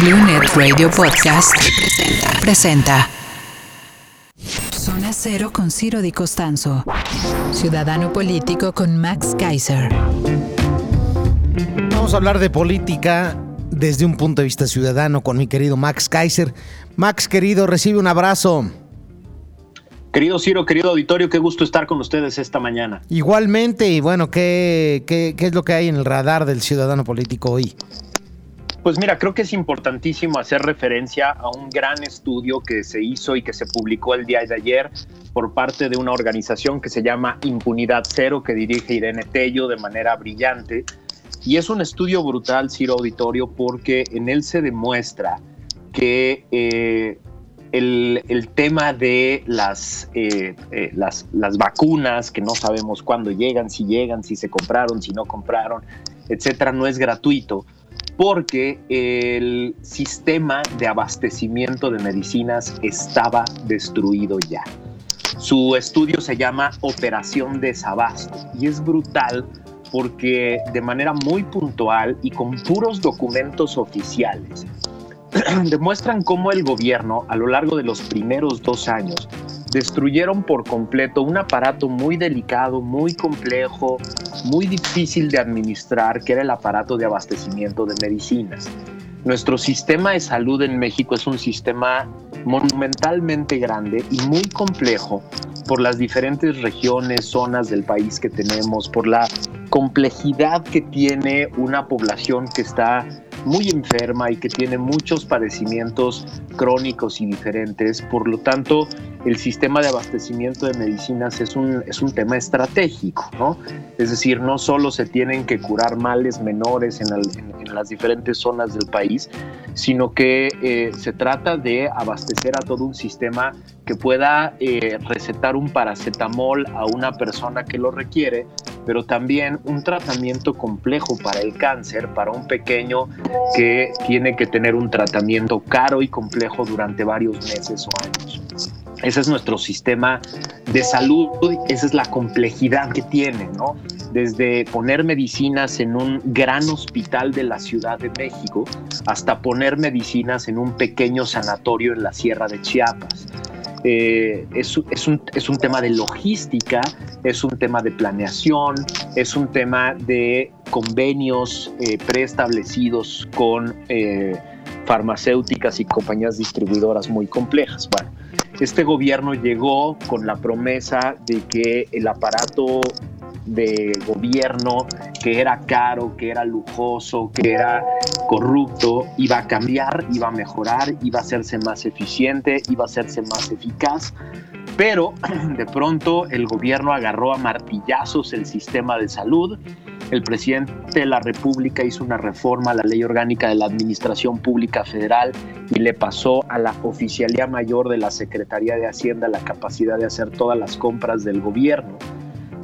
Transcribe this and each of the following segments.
BlueNet Radio Podcast presenta, Zona Cero con Ciro Di Costanzo. Ciudadano político con Max Kaiser. Vamos a hablar de política desde un punto de vista ciudadano con mi querido Max Kaiser. Max, querido, recibe un abrazo. Querido Ciro, querido auditorio, qué gusto estar con ustedes esta mañana. Igualmente, y bueno, ¿qué, qué, qué es lo que hay en el radar del ciudadano político hoy? Pues mira, creo que es importantísimo hacer referencia a un gran estudio que se hizo y que se publicó el día de ayer por parte de una organización que se llama Impunidad Cero, que dirige Irene Tello de manera brillante. Y es un estudio brutal, Ciro Auditorio, porque en él se demuestra que eh, el, tema de las, eh, eh, las, las vacunas, que no sabemos cuándo llegan, si llegan, si se compraron, si no compraron, etcétera, no es gratuito porque el sistema de abastecimiento de medicinas estaba destruido ya. Su estudio se llama Operación Desabasto y es brutal porque de manera muy puntual y con puros documentos oficiales demuestran cómo el gobierno a lo largo de los primeros dos años destruyeron por completo un aparato muy delicado, muy complejo, muy difícil de administrar, que era el aparato de abastecimiento de medicinas. Nuestro sistema de salud en México es un sistema monumentalmente grande y muy complejo por las diferentes regiones, zonas del país que tenemos, por la complejidad que tiene una población que está muy enferma y que tiene muchos padecimientos crónicos y diferentes. Por lo tanto, el sistema de abastecimiento de medicinas es un, es un tema estratégico, ¿no? Es decir, no solo se tienen que curar males menores en, las diferentes zonas del país, sino que eh, se trata de abastecer a todo un sistema que pueda eh, recetar un paracetamol a una persona que lo requiere, pero también un tratamiento complejo para el cáncer, para un pequeño que tiene que tener un tratamiento caro y complejo durante varios meses o años. Ese es nuestro sistema de salud, esa es la complejidad que tiene, ¿no? Desde poner medicinas en un gran hospital de la Ciudad de México hasta poner medicinas en un pequeño sanatorio en la Sierra de Chiapas. Eh, es, un, es, un, tema de logística, es un tema de planeación, es un tema de convenios eh, preestablecidos con eh, farmacéuticas y compañías distribuidoras muy complejas. Bueno, este gobierno llegó con la promesa de que el aparato de gobierno que era caro, que era lujoso, que era corrupto, iba a cambiar, iba a mejorar, iba a hacerse más eficiente, iba a hacerse más eficaz. Pero de pronto el gobierno agarró a martillazos el sistema de salud. El presidente de la República hizo una reforma a la ley orgánica de la Administración Pública Federal y le pasó a la Oficialía Mayor de la Secretaría de Hacienda la capacidad de hacer todas las compras del gobierno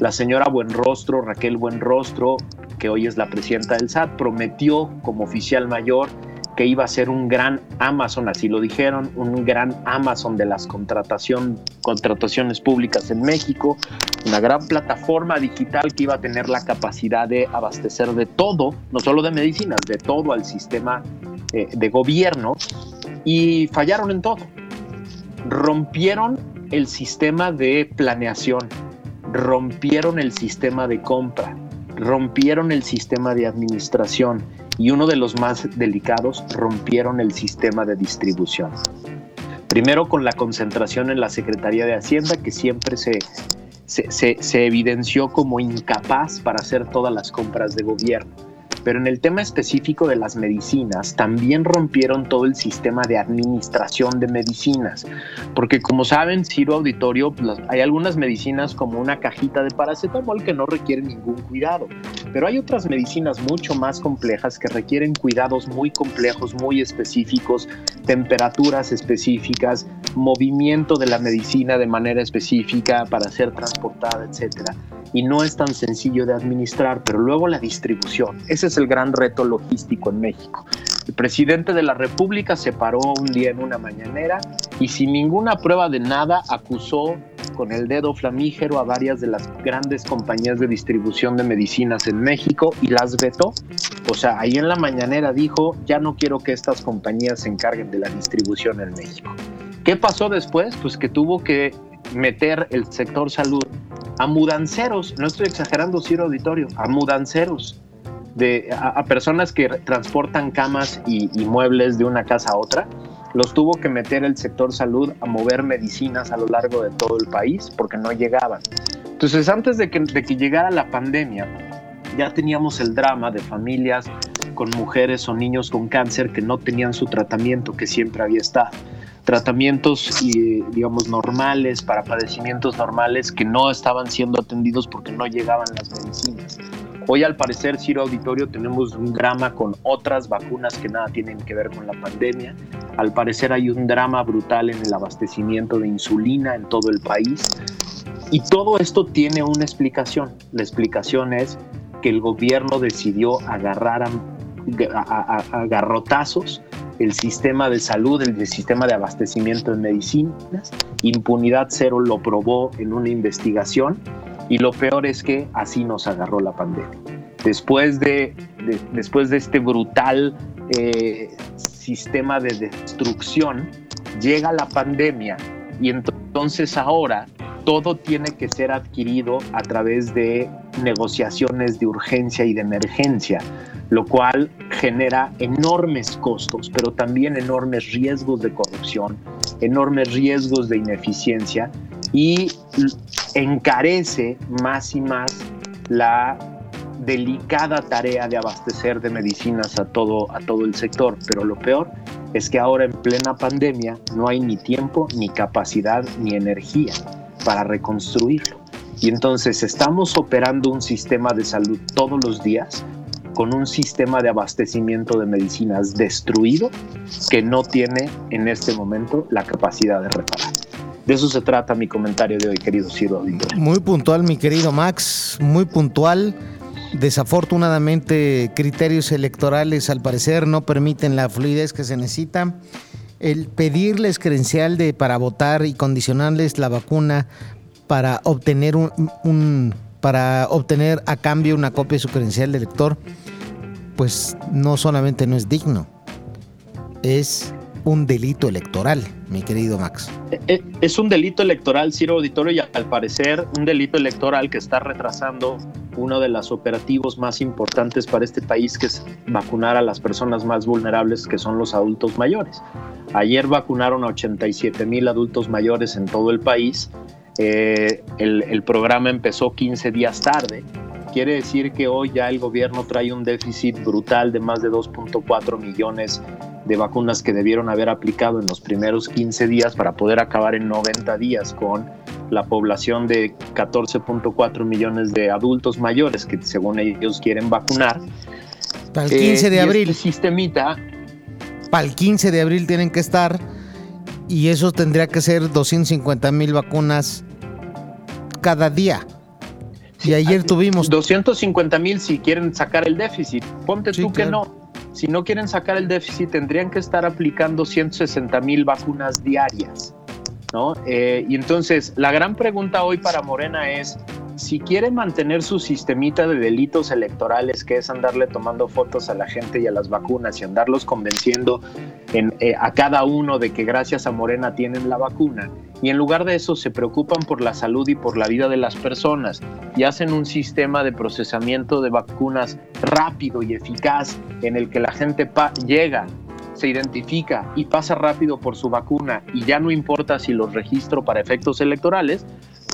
la señora Buenrostro, Raquel Buenrostro, que hoy es la presidenta del SAT, prometió como oficial mayor que iba a ser un gran Amazon, así lo dijeron, un gran Amazon de las contratación, contrataciones públicas en México, una gran plataforma digital que iba a tener la capacidad de abastecer de todo, no solo de medicinas, de todo al sistema eh, de gobierno, y fallaron en todo. Rompieron el sistema de planeación, rompieron el sistema de compra, rompieron el sistema de administración y uno de los más delicados, rompieron el sistema de distribución. Primero con la concentración en la Secretaría de Hacienda, que siempre se, se, se evidenció como incapaz para hacer todas las compras de gobierno pero en el tema específico de las medicinas, también rompieron todo el sistema de administración de medicinas. Porque como saben, Ciro Auditorio, hay algunas medicinas como una cajita de paracetamol que no requieren ningún cuidado. Pero hay otras medicinas mucho más complejas que requieren cuidados muy complejos, muy específicos, temperaturas específicas, movimiento de la medicina de manera específica para ser transportada, etcétera y no es tan sencillo de administrar, pero luego la distribución. Ese es el gran reto logístico en México. El presidente de la República se paró un día en una mañanera y sin ninguna prueba de nada acusó con el dedo flamígero a varias de las grandes compañías de distribución de medicinas en México y las vetó. O sea, ahí en la mañanera dijo, ya no quiero que estas compañías se encarguen de la distribución en México. ¿Qué pasó después? Pues que tuvo que meter el sector salud a mudanceros, no estoy exagerando, Ciro Auditorio, a mudanceros, a, personas que transportan camas y, muebles de una casa a otra, los tuvo que meter el sector salud a mover medicinas a lo largo de todo el país porque no llegaban. Entonces, antes de que, de que llegara la pandemia, ya teníamos el drama de familias con mujeres o niños con cáncer que no tenían su tratamiento que siempre había estado tratamientos, digamos, normales, para padecimientos normales que no estaban siendo atendidos porque no llegaban las medicinas. Hoy al parecer, Ciro Auditorio, tenemos un drama con otras vacunas que nada tienen que ver con la pandemia. Al parecer hay un drama brutal en el abastecimiento de insulina en todo el país. Y todo esto tiene una explicación. La explicación es que el gobierno decidió agarrar a, a garrotazos el sistema de salud, el sistema de abastecimiento de medicinas. Impunidad Cero lo probó en una investigación y lo peor es que así nos agarró la pandemia. Después de, después de este brutal eh, sistema de destrucción, llega la pandemia y entonces ahora todo tiene que ser adquirido a través de negociaciones de urgencia y de emergencia, lo cual genera enormes costos, pero también enormes riesgos de corrupción, enormes riesgos de ineficiencia y encarece más y más la delicada tarea de abastecer de medicinas a todo, a todo el sector. Pero lo peor es que ahora en plena pandemia no hay ni tiempo, ni capacidad, ni energía para reconstruirlo. Y entonces estamos operando un sistema de salud todos los días con un sistema de abastecimiento de medicinas destruido que no tiene en este momento la capacidad de reparar. De eso se trata mi comentario de hoy, querido Ciro. Muy puntual, mi querido Max, muy puntual. Desafortunadamente, criterios electorales al parecer no permiten la fluidez que se necesita. El pedirles credencial de, para votar y condicionarles la vacuna para obtener un, para obtener a cambio una copia de su credencial de elector, pues no solamente no es digno, es un delito electoral, mi querido Max. Eh, eh, es un delito electoral, Ciro Auditorio, y al parecer un delito electoral que está retrasando uno de los operativos más importantes para este país, que es vacunar a las personas más vulnerables, que son los adultos mayores. Ayer vacunaron a 87 mil adultos mayores en todo el país. Eh, el, el programa empezó 15 días tarde quiere decir que hoy ya el gobierno trae un déficit brutal de más de 2.4 millones de vacunas que debieron haber aplicado en los primeros 15 días para poder acabar en 90 días con la población de 14.4 millones de adultos mayores que según ellos quieren vacunar. Para el 15 de eh, abril. Este sistemita. Para el 15 de abril tienen que estar y eso tendría que ser 250 mil vacunas cada día. Y ayer tuvimos... 250 mil si quieren sacar el déficit. Ponte tú que no. Si no quieren sacar el déficit, tendrían que estar aplicando 160 mil vacunas diarias. ¿no? Eh, y entonces, la gran pregunta hoy para Morena es, si quiere mantener su sistemita de delitos electorales, que es andarle tomando fotos a la gente y a las vacunas y andarlos convenciendo eh, a cada uno de que gracias a Morena tienen la vacuna, y en lugar de eso se preocupan por la salud y por la vida de las personas y hacen un sistema de procesamiento de vacunas rápido y eficaz en el que la gente llega se identifica y pasa rápido por su vacuna y ya no importa si los registro para efectos electorales,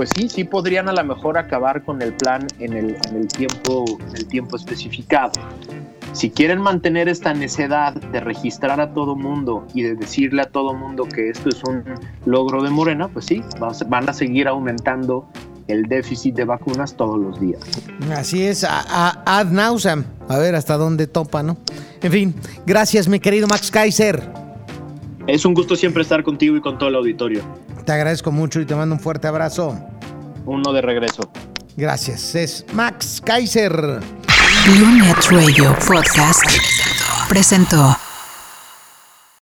pues sí, sí podrían a lo mejor acabar con el plan en el, en el, tiempo, en el tiempo especificado. Si quieren mantener esta necedad de registrar a todo mundo y de decirle a todo mundo que esto es un logro de Morena, pues sí, van a seguir aumentando el déficit de vacunas todos los días. Así es, a, ad nauseam. A ver hasta dónde topa, ¿no? En fin, gracias, mi querido Max Kaiser. Es un gusto siempre estar contigo y con todo el auditorio. Te agradezco mucho y te mando un fuerte abrazo. Uno de regreso. Gracias. Es Max Kaiser. Lunet Radio Podcast presentó.